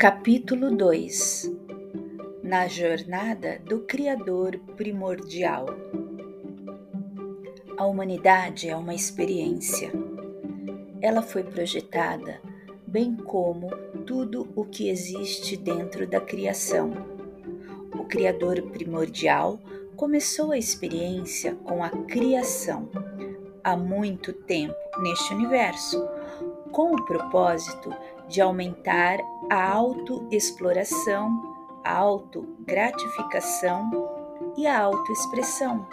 Capítulo 2 Na jornada do Criador primordial. A humanidade é uma experiência. Ela foi projetada, bem como tudo o que existe dentro da criação. O Criador primordial começou a experiência com a criação há muito tempo neste universo, com o propósito de aumentar a autoexploração, a autogratificação e a autoexpressão.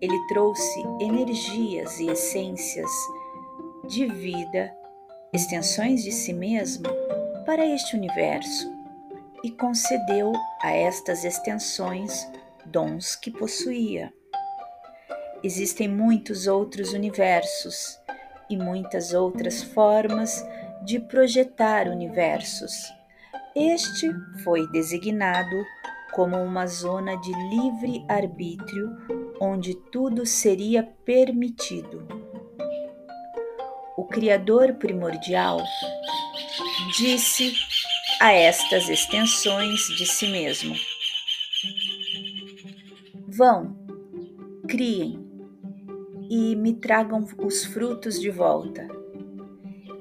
Ele trouxe energias e essências de vida, extensões de si mesmo para este universo e concedeu a estas extensões dons que possuía. Existem muitos outros universos e muitas outras formas de projetar universos. Este foi designado como uma zona de livre arbítrio onde tudo seria permitido. O Criador primordial disse a estas extensões de si mesmo: Vão, criem e me tragam os frutos de volta.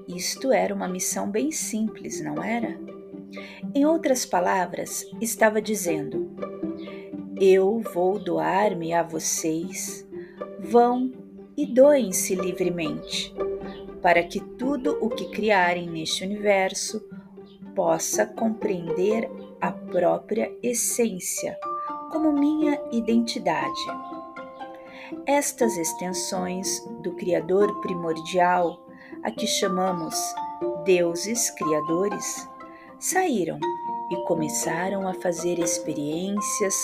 Isto era uma missão bem simples, não era? Em outras palavras, estava dizendo: Eu vou doar-me a vocês, vão e doem-se livremente, para que tudo o que criarem neste universo possa compreender a própria essência como minha identidade. Estas extensões do Criador primordial a que chamamos deuses criadores, saíram e começaram a fazer experiências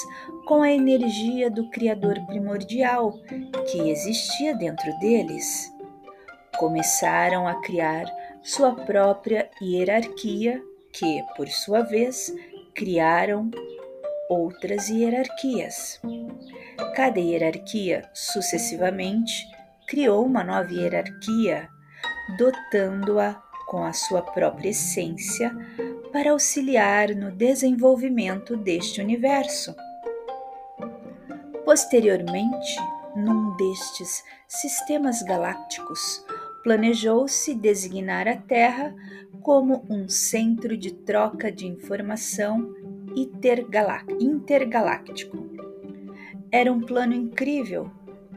com a energia do Criador primordial que existia dentro deles. Começaram a criar sua própria hierarquia, que, por sua vez, criaram outras hierarquias. Cada hierarquia, sucessivamente, criou uma nova hierarquia dotando-a com a sua própria essência para auxiliar no desenvolvimento deste universo. Posteriormente, num destes sistemas galácticos, planejou-se designar a Terra como um centro de troca de informação intergaláctico. Era um plano incrível.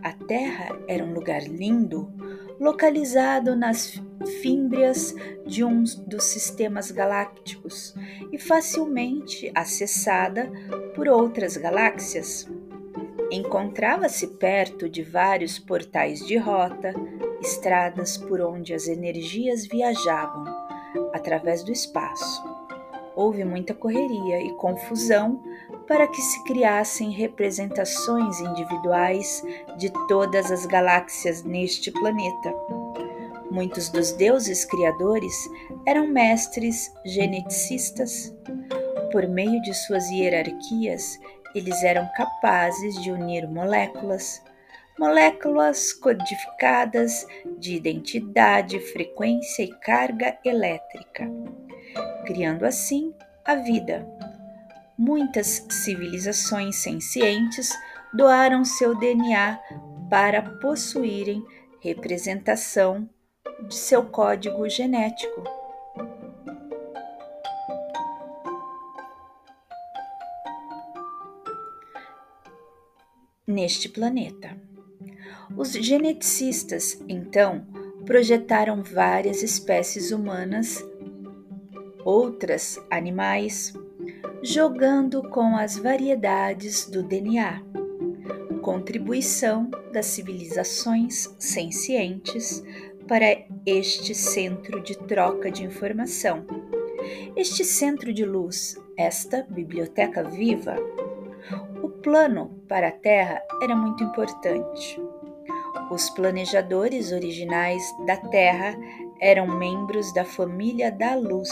A Terra era um lugar lindo, localizado nas fímbrias de um dos sistemas galácticos e facilmente acessada por outras galáxias. Encontrava-se perto de vários portais de rota, estradas por onde as energias viajavam através do espaço. Houve muita correria e confusão para que se criassem representações individuais de todas as galáxias neste planeta. Muitos dos deuses criadores eram mestres geneticistas. Por meio de suas hierarquias, eles eram capazes de unir moléculas, moléculas codificadas de identidade, frequência e carga elétrica, criando assim a vida muitas civilizações sencientes doaram seu DNA para possuírem representação de seu código genético. Neste planeta. Os geneticistas, então, projetaram várias espécies humanas, outras animais, jogando com as variedades do DNA, contribuição das civilizações sencientes para este centro de troca de informação. Este centro de luz, esta biblioteca viva, o plano para a Terra era muito importante. Os planejadores originais da Terra eram membros da família da Luz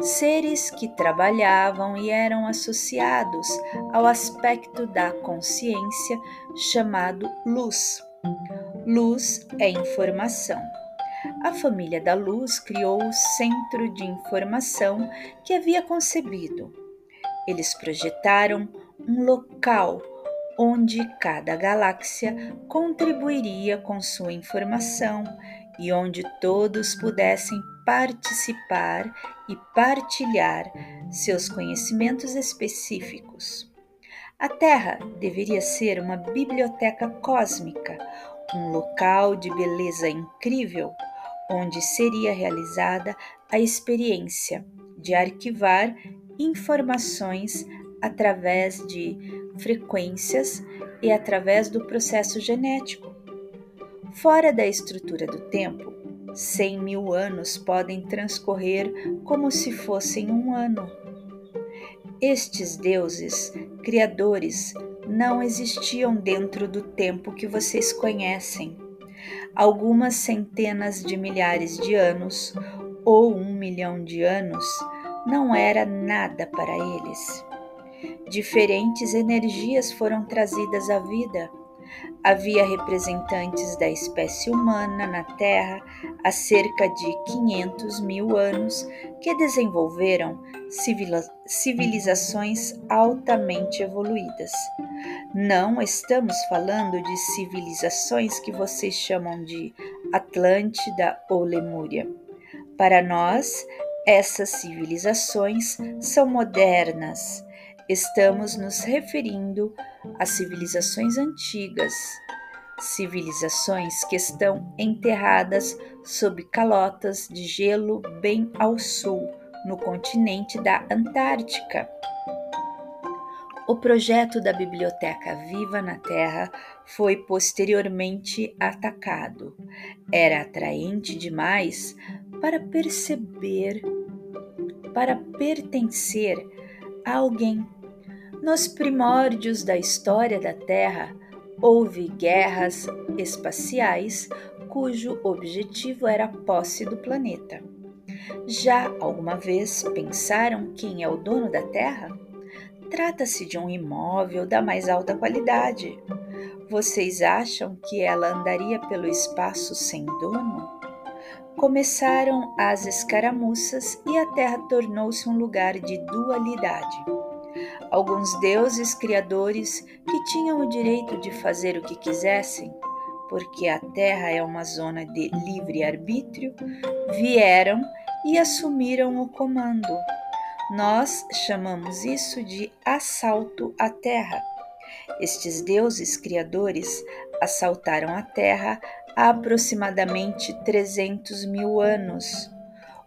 seres que trabalhavam e eram associados ao aspecto da consciência chamado luz. Luz é informação. a família da Luz criou o centro de informação que havia concebido. Eles projetaram um local onde cada galáxia contribuiria com sua informação e onde todos pudessem participar e partilhar seus conhecimentos específicos. A Terra deveria ser uma biblioteca cósmica, um local de beleza incrível, onde seria realizada a experiência de arquivar informações através de frequências e através do processo genético. Fora da estrutura do tempo, cem mil anos podem transcorrer como se fossem um ano. Estes deuses, criadores, não existiam dentro do tempo que vocês conhecem. Algumas centenas de milhares de anos ou um milhão de anos não era nada para eles. Diferentes energias foram trazidas à vida. Havia representantes da espécie humana na Terra há cerca de 500 mil anos que desenvolveram civilizações altamente evoluídas. Não estamos falando de civilizações que vocês chamam de Atlântida ou Lemúria. Para nós, essas civilizações são modernas Estamos nos referindo a civilizações antigas, civilizações que estão enterradas sob calotas de gelo bem ao sul, no continente da Antártica. O projeto da Biblioteca Viva na Terra foi posteriormente atacado. Era atraente demais para perceber, para pertencer alguém nos primórdios da história da Terra, houve guerras espaciais cujo objetivo era a posse do planeta. Já alguma vez pensaram quem é o dono da Terra? Trata-se de um imóvel da mais alta qualidade. Vocês acham que ela andaria pelo espaço sem dono? Começaram as escaramuças e a Terra tornou-se um lugar de dualidade alguns deuses criadores que tinham o direito de fazer o que quisessem, porque a Terra é uma zona de livre arbítrio, vieram e assumiram o comando. Nós chamamos isso de assalto à Terra. Estes deuses criadores assaltaram a Terra aproximadamente 300 mil anos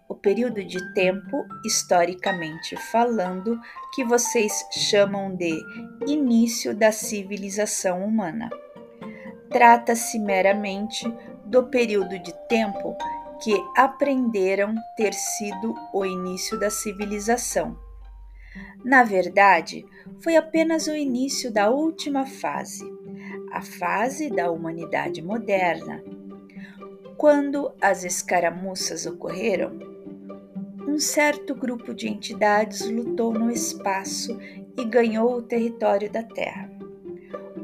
o período de tempo, historicamente falando, que vocês chamam de início da civilização humana. Trata-se meramente do período de tempo que aprenderam ter sido o início da civilização. Na verdade, foi apenas o início da última fase, a fase da humanidade moderna. Quando as escaramuças ocorreram, um certo grupo de entidades lutou no espaço e ganhou o território da Terra.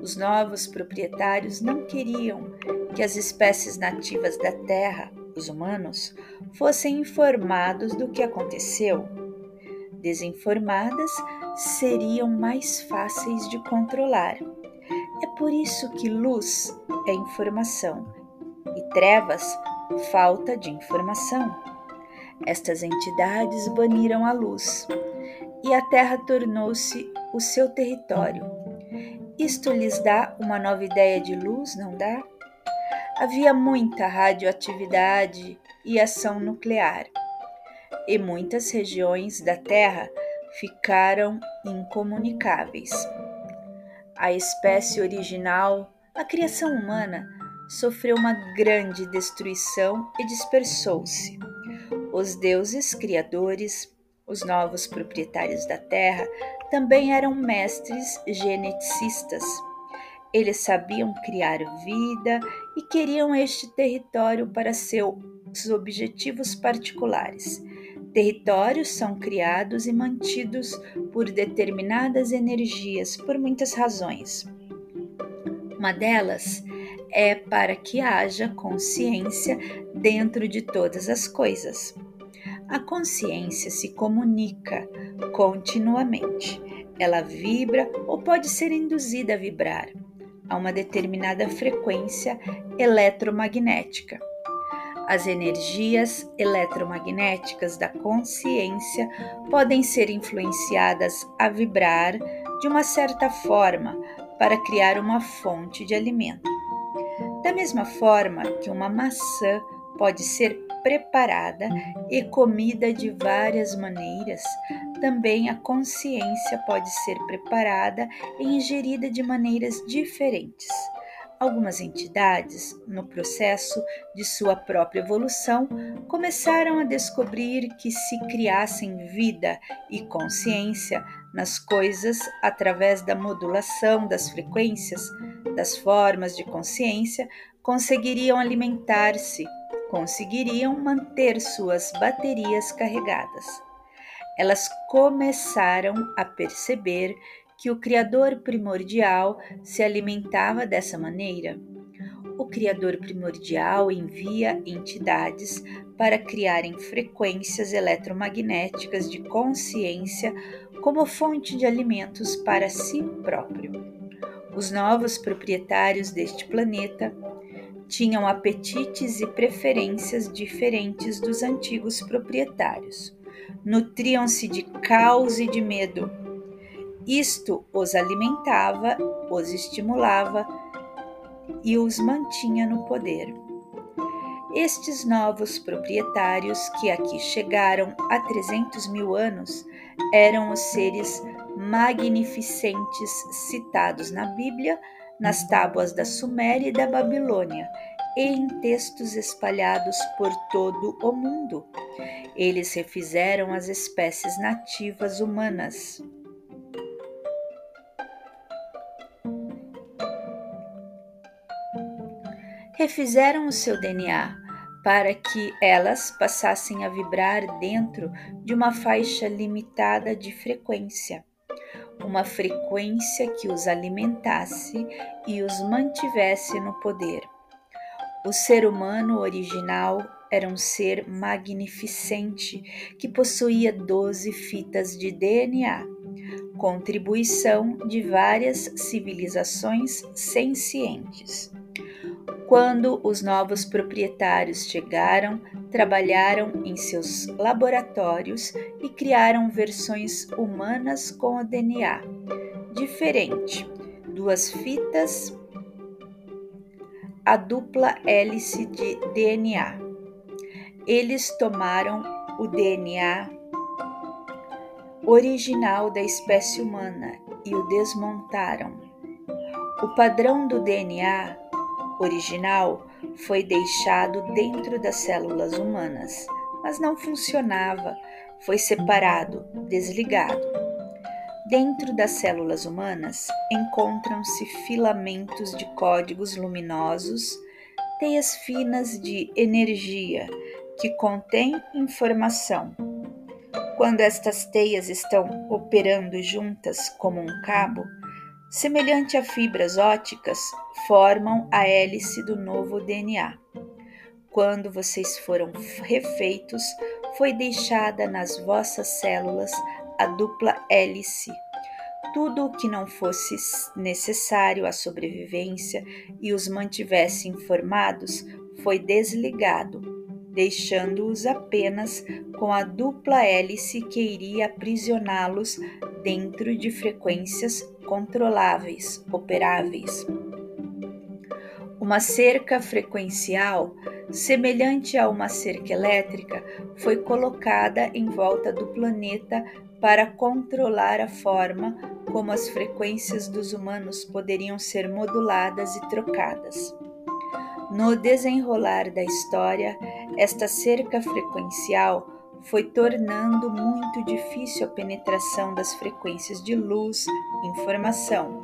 Os novos proprietários não queriam que as espécies nativas da Terra, os humanos, fossem informados do que aconteceu. Desinformadas seriam mais fáceis de controlar. É por isso que luz é informação e trevas falta de informação. Estas entidades baniram a luz e a terra tornou-se o seu território. Isto lhes dá uma nova ideia de luz, não dá? Havia muita radioatividade e ação nuclear, e muitas regiões da Terra ficaram incomunicáveis. A espécie original, a criação humana, sofreu uma grande destruição e dispersou-se. Os deuses criadores, os novos proprietários da terra, também eram mestres geneticistas. Eles sabiam criar vida e queriam este território para seus objetivos particulares. Territórios são criados e mantidos por determinadas energias por muitas razões. Uma delas é para que haja consciência dentro de todas as coisas. A consciência se comunica continuamente. Ela vibra ou pode ser induzida a vibrar a uma determinada frequência eletromagnética. As energias eletromagnéticas da consciência podem ser influenciadas a vibrar de uma certa forma para criar uma fonte de alimento. Da mesma forma que uma maçã pode ser preparada e comida de várias maneiras, também a consciência pode ser preparada e ingerida de maneiras diferentes. Algumas entidades, no processo de sua própria evolução, começaram a descobrir que se criassem vida e consciência nas coisas através da modulação das frequências, das formas de consciência, conseguiriam alimentar-se, conseguiriam manter suas baterias carregadas. Elas começaram a perceber que o Criador primordial se alimentava dessa maneira. O Criador primordial envia entidades para criarem frequências eletromagnéticas de consciência como fonte de alimentos para si próprio. Os novos proprietários deste planeta tinham apetites e preferências diferentes dos antigos proprietários. Nutriam-se de caos e de medo isto os alimentava, os estimulava e os mantinha no poder. Estes novos proprietários que aqui chegaram há 300 mil anos eram os seres magnificentes citados na Bíblia, nas tábuas da Suméria e da Babilônia e em textos espalhados por todo o mundo. Eles refizeram as espécies nativas humanas. Refizeram o seu DNA para que elas passassem a vibrar dentro de uma faixa limitada de frequência, uma frequência que os alimentasse e os mantivesse no poder. O ser humano original era um ser magnificente que possuía 12 fitas de DNA, contribuição de várias civilizações sencientes. Quando os novos proprietários chegaram, trabalharam em seus laboratórios e criaram versões humanas com o DNA diferente, duas fitas, a dupla hélice de DNA. Eles tomaram o DNA original da espécie humana e o desmontaram. O padrão do DNA original foi deixado dentro das células humanas, mas não funcionava, foi separado, desligado. Dentro das células humanas encontram-se filamentos de códigos luminosos, teias finas de energia que contêm informação. Quando estas teias estão operando juntas como um cabo, semelhante a fibras óticas, formam a hélice do novo DNA. Quando vocês foram refeitos, foi deixada nas vossas células a dupla hélice. Tudo o que não fosse necessário à sobrevivência e os mantivesse informados foi desligado, deixando-os apenas com a dupla hélice que iria aprisioná-los dentro de frequências controláveis, operáveis. Uma cerca frequencial, semelhante a uma cerca elétrica, foi colocada em volta do planeta para controlar a forma como as frequências dos humanos poderiam ser moduladas e trocadas. No desenrolar da história, esta cerca frequencial foi tornando muito difícil a penetração das frequências de luz informação.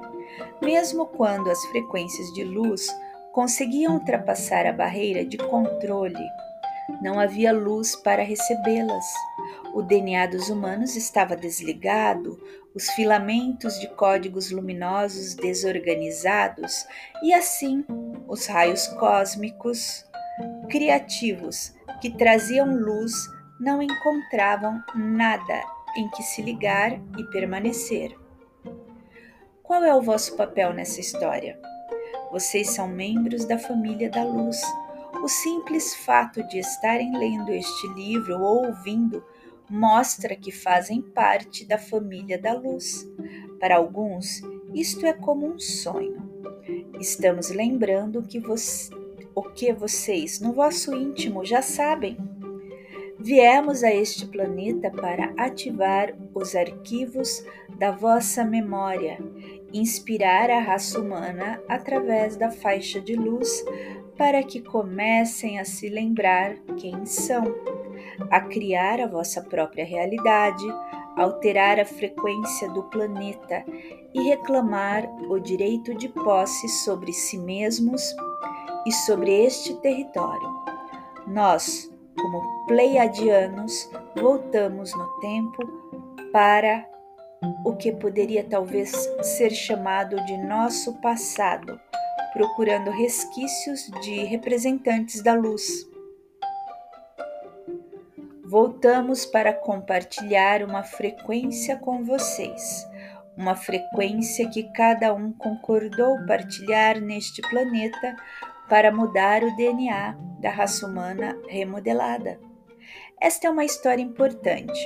Mesmo quando as frequências de luz conseguiam ultrapassar a barreira de controle, não havia luz para recebê-las. O DNA dos humanos estava desligado, os filamentos de códigos luminosos desorganizados e assim os raios cósmicos criativos que traziam luz não encontravam nada em que se ligar e permanecer. Qual é o vosso papel nessa história? Vocês são membros da família da luz. O simples fato de estarem lendo este livro ou ouvindo mostra que fazem parte da família da luz. Para alguns, isto é como um sonho. Estamos lembrando que o que vocês, no vosso íntimo, já sabem. Viemos a este planeta para ativar os arquivos da vossa memória, inspirar a raça humana através da faixa de luz para que comecem a se lembrar quem são, a criar a vossa própria realidade, alterar a frequência do planeta e reclamar o direito de posse sobre si mesmos e sobre este território. Nós, como pleiadianos, voltamos no tempo para o que poderia talvez ser chamado de nosso passado, procurando resquícios de representantes da luz. Voltamos para compartilhar uma frequência com vocês, uma frequência que cada um concordou partilhar neste planeta para mudar o DNA da raça humana remodelada. Esta é uma história importante.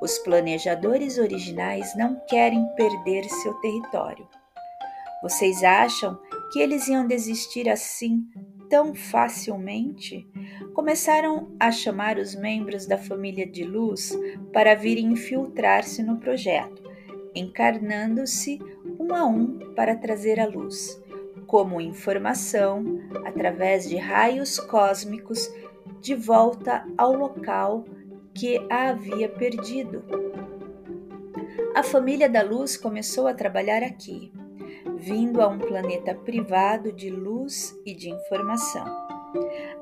Os planejadores originais não querem perder seu território. Vocês acham que eles iam desistir assim tão facilmente? Começaram a chamar os membros da família de luz para virem infiltrar-se no projeto, encarnando-se um a um para trazer a luz como informação através de raios cósmicos de volta ao local que a havia perdido. A família da luz começou a trabalhar aqui, vindo a um planeta privado de luz e de informação.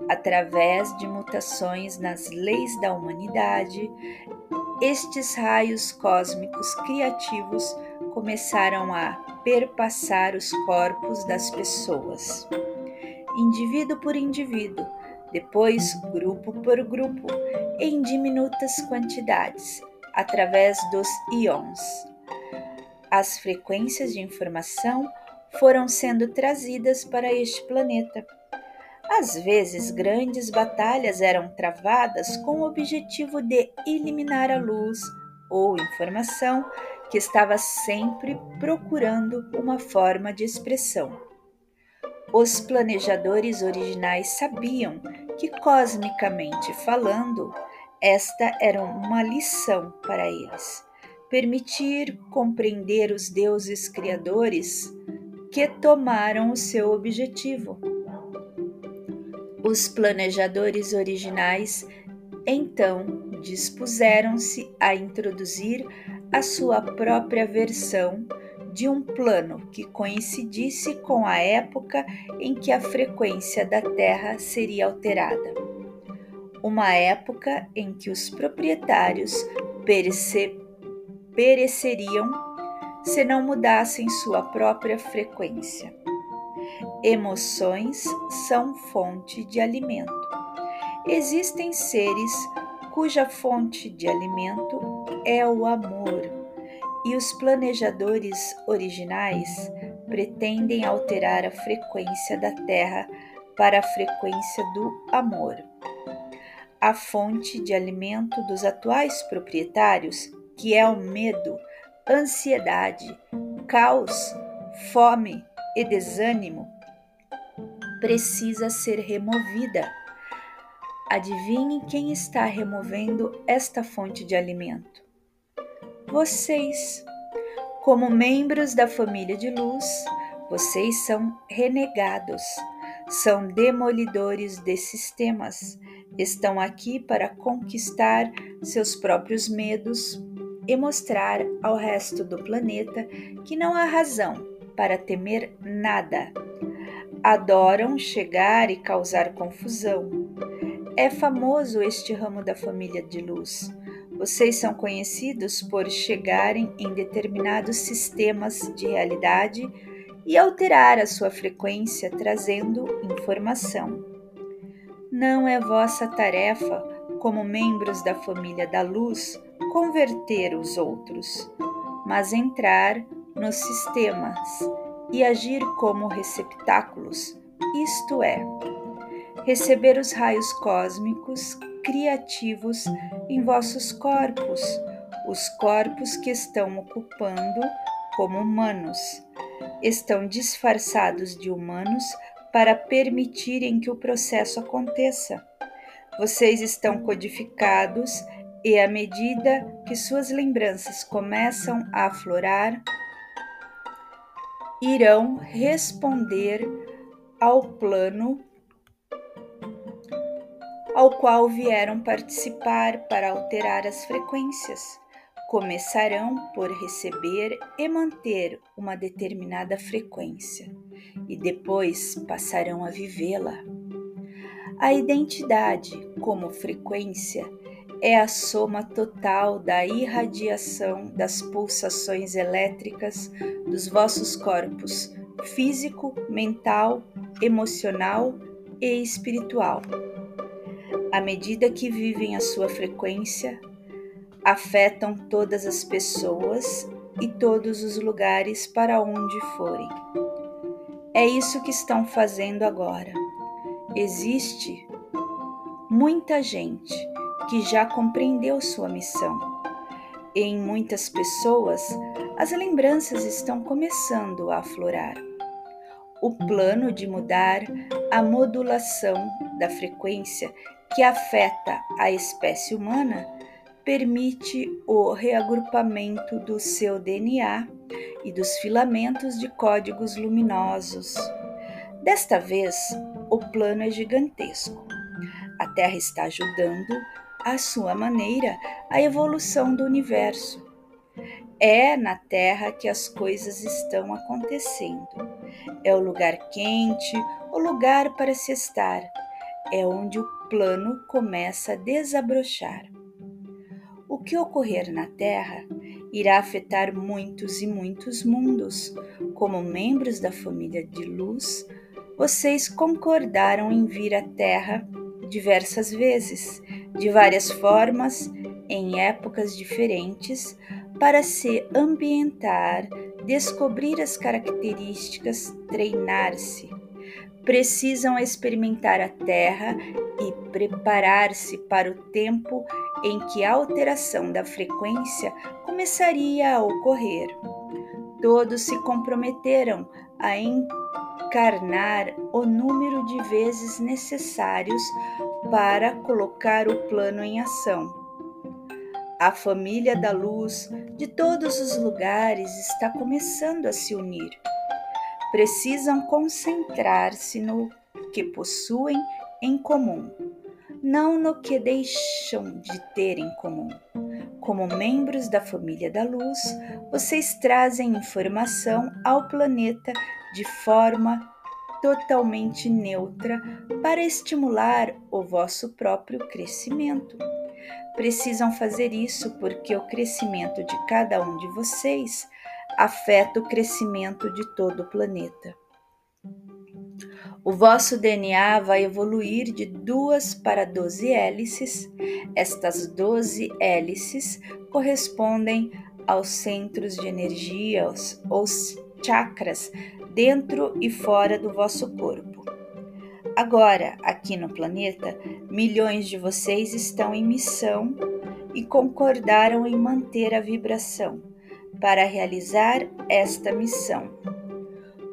Através de mutações nas leis da humanidade, estes raios cósmicos criativos começaram a perpassar os corpos das pessoas, indivíduo por indivíduo, depois grupo por grupo, em diminutas quantidades, através dos íons. As frequências de informação foram sendo trazidas para este planeta. Às vezes, grandes batalhas eram travadas com o objetivo de eliminar a luz ou informação que estava sempre procurando uma forma de expressão. Os planejadores originais sabiam que, cosmicamente falando, esta era uma lição para eles. Permitir compreender os deuses criadores que tomaram o seu objetivo. Os planejadores originais então dispuseram-se a introduzir a sua própria versão de um plano que coincidisse com a época em que a frequência da Terra seria alterada. Uma época em que os proprietários pereceriam se não mudassem sua própria frequência. Emoções são fonte de alimento. Existem seres cuja fonte de alimento é o amor, e os planejadores originais pretendem alterar a frequência da Terra para a frequência do amor. A fonte de alimento dos atuais proprietários, que é o medo, ansiedade, caos, fome e desânimo, precisa ser removida Adivinhe quem está removendo esta fonte de alimento? Vocês. Como membros da família de luz, vocês são renegados, são demolidores de sistemas, estão aqui para conquistar seus próprios medos e mostrar ao resto do planeta que não há razão para temer nada. Adoram chegar e causar confusão é famoso este ramo da família de luz. Vocês são conhecidos por chegarem em determinados sistemas de realidade e alterar a sua frequência trazendo informação. Não é vossa tarefa, como membros da família da luz, converter os outros, mas entrar nos sistemas e agir como receptáculos, isto é, receber os raios cósmicos criativos em vossos corpos, os corpos que estão ocupando como humanos. Estão disfarçados de humanos para permitirem que o processo aconteça. Vocês estão codificados e, à medida que suas lembranças começam a aflorar, irão responder ao plano ao qual vieram participar para alterar as frequências. Começarão por receber e manter uma determinada frequência e depois passarão a vivê-la. A identidade, como frequência, é a soma total da irradiação das pulsações elétricas dos vossos corpos físico, mental, emocional e espiritual. À medida que vivem a sua frequência, afetam todas as pessoas e todos os lugares para onde forem. É isso que estão fazendo agora. Existe muita gente que já compreendeu sua missão. Em muitas pessoas, as lembranças estão começando a aflorar. O plano de mudar a modulação da frequência que afeta a espécie humana permite o reagrupamento do seu DNA e dos filamentos de códigos luminosos. Desta vez, o plano é gigantesco. A Terra está ajudando à sua maneira, a evolução do universo. É na Terra que as coisas estão acontecendo. É o lugar quente, o lugar para se estar. É onde o plano começa a desabrochar. O que ocorrer na Terra irá afetar muitos e muitos mundos. Como membros da família de luz, vocês concordaram em vir à Terra diversas vezes de várias formas, em épocas diferentes, para se ambientar, descobrir as características, treinar-se. Precisam experimentar a Terra e preparar-se para o tempo em que a alteração da frequência começaria a ocorrer. Todos se comprometeram a encarnar o número de vezes necessários para colocar o plano em ação. A família da luz de todos os lugares está começando a se unir. Precisam concentrar-se no que possuem em comum, não no que deixam de ter em comum. Como membros da família da luz, vocês trazem informação ao planeta de forma totalmente neutra para estimular o vosso próprio crescimento. Precisam fazer isso porque o crescimento de cada um de vocês afeta o crescimento de todo o planeta. O vosso DNA vai evoluir de duas para 12 hélices. Estas 12 hélices correspondem aos centros de energia, os chakras dentro e fora do vosso corpo. Agora, aqui no planeta, milhões de vocês estão em missão e concordaram em manter a vibração para realizar esta missão.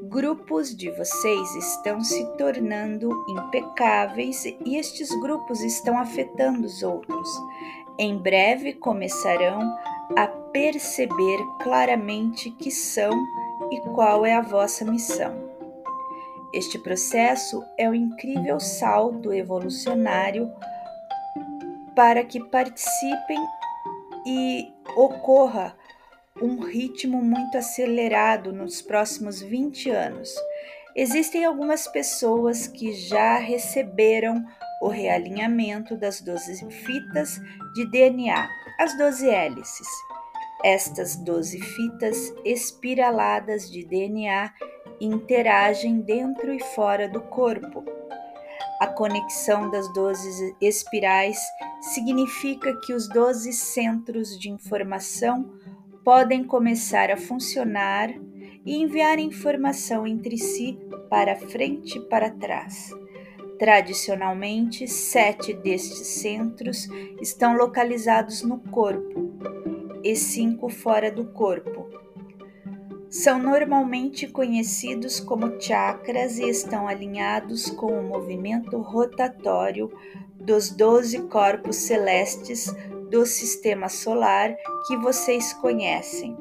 Grupos de vocês estão se tornando impecáveis e estes grupos estão afetando os outros. Em breve começarão a perceber claramente que são e qual é a vossa missão. Este processo é um incrível salto evolucionário para que participem e ocorra um ritmo muito acelerado nos próximos 20 anos. Existem algumas pessoas que já receberam o realinhamento das 12 fitas de DNA, as 12 hélices. Estas 12 fitas espiraladas de DNA interagem dentro e fora do corpo. A conexão das 12 espirais significa que os 12 centros de informação podem começar a funcionar e enviar informação entre si para frente e para trás. Tradicionalmente, sete destes centros estão localizados no corpo e cinco fora do corpo. São normalmente conhecidos como chakras e estão alinhados com o movimento rotatório dos doze corpos celestes do sistema solar que vocês conhecem.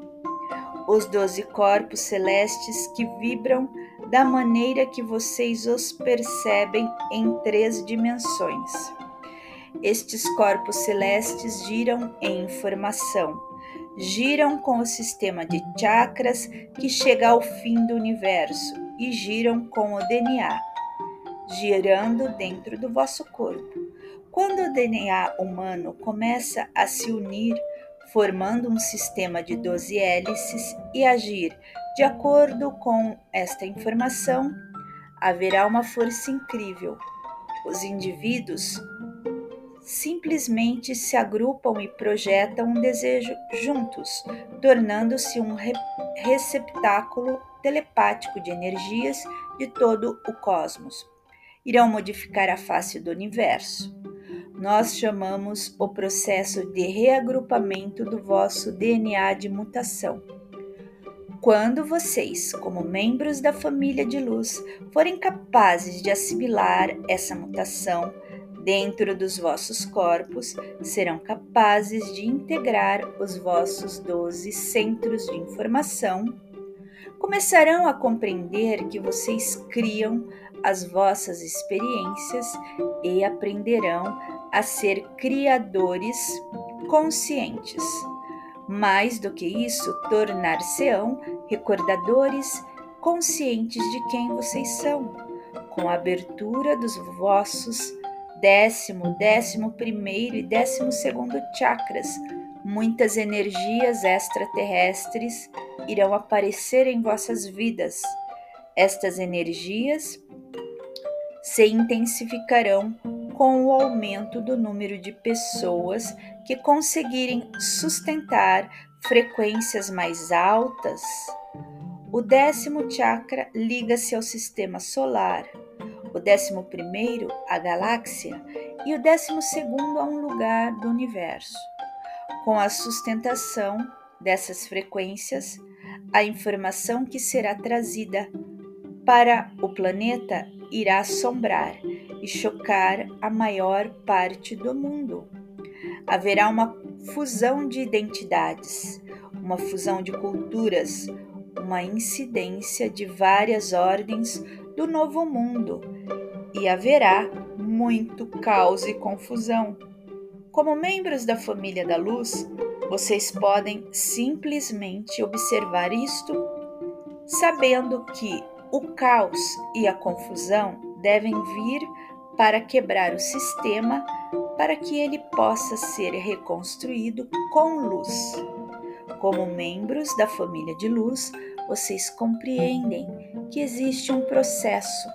Os doze corpos celestes que vibram da maneira que vocês os percebem em três dimensões. Estes corpos celestes giram em informação, giram com o sistema de chakras que chega ao fim do universo e giram com o DNA, girando dentro do vosso corpo. Quando o DNA humano começa a se unir, formando um sistema de 12 hélices e agir de acordo com esta informação, haverá uma força incrível. Os indivíduos simplesmente se agrupam e projetam um desejo juntos, tornando-se um re receptáculo telepático de energias de todo o cosmos. Irão modificar a face do universo nós chamamos o processo de reagrupamento do vosso DNA de mutação. Quando vocês, como membros da família de luz, forem capazes de assimilar essa mutação dentro dos vossos corpos, serão capazes de integrar os vossos 12 centros de informação, começarão a compreender que vocês criam as vossas experiências e aprenderão a ser criadores conscientes. Mais do que isso, tornar-se-ão recordadores conscientes de quem vocês são, com a abertura dos vossos décimo, décimo primeiro e décimo segundo chakras. Muitas energias extraterrestres irão aparecer em vossas vidas. Estas energias se intensificarão com o aumento do número de pessoas que conseguirem sustentar frequências mais altas. O décimo chakra liga-se ao sistema solar, o décimo primeiro à galáxia e o décimo segundo a um lugar do universo. Com a sustentação dessas frequências, a informação que será trazida para o planeta irá assombrar e chocar a maior parte do mundo. Haverá uma fusão de identidades, uma fusão de culturas, uma incidência de várias ordens do novo mundo e haverá muito caos e confusão. Como membros da família da luz, vocês podem simplesmente observar isto, sabendo que o caos e a confusão devem vir para quebrar o sistema para que ele possa ser reconstruído com luz. Como membros da família de luz, vocês compreendem que existe um processo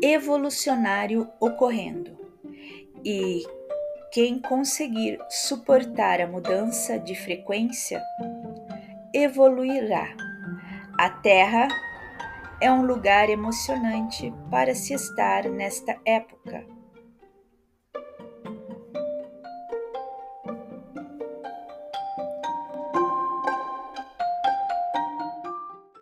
evolucionário ocorrendo e quem conseguir suportar a mudança de frequência evoluirá. A Terra é um lugar emocionante para se estar nesta época.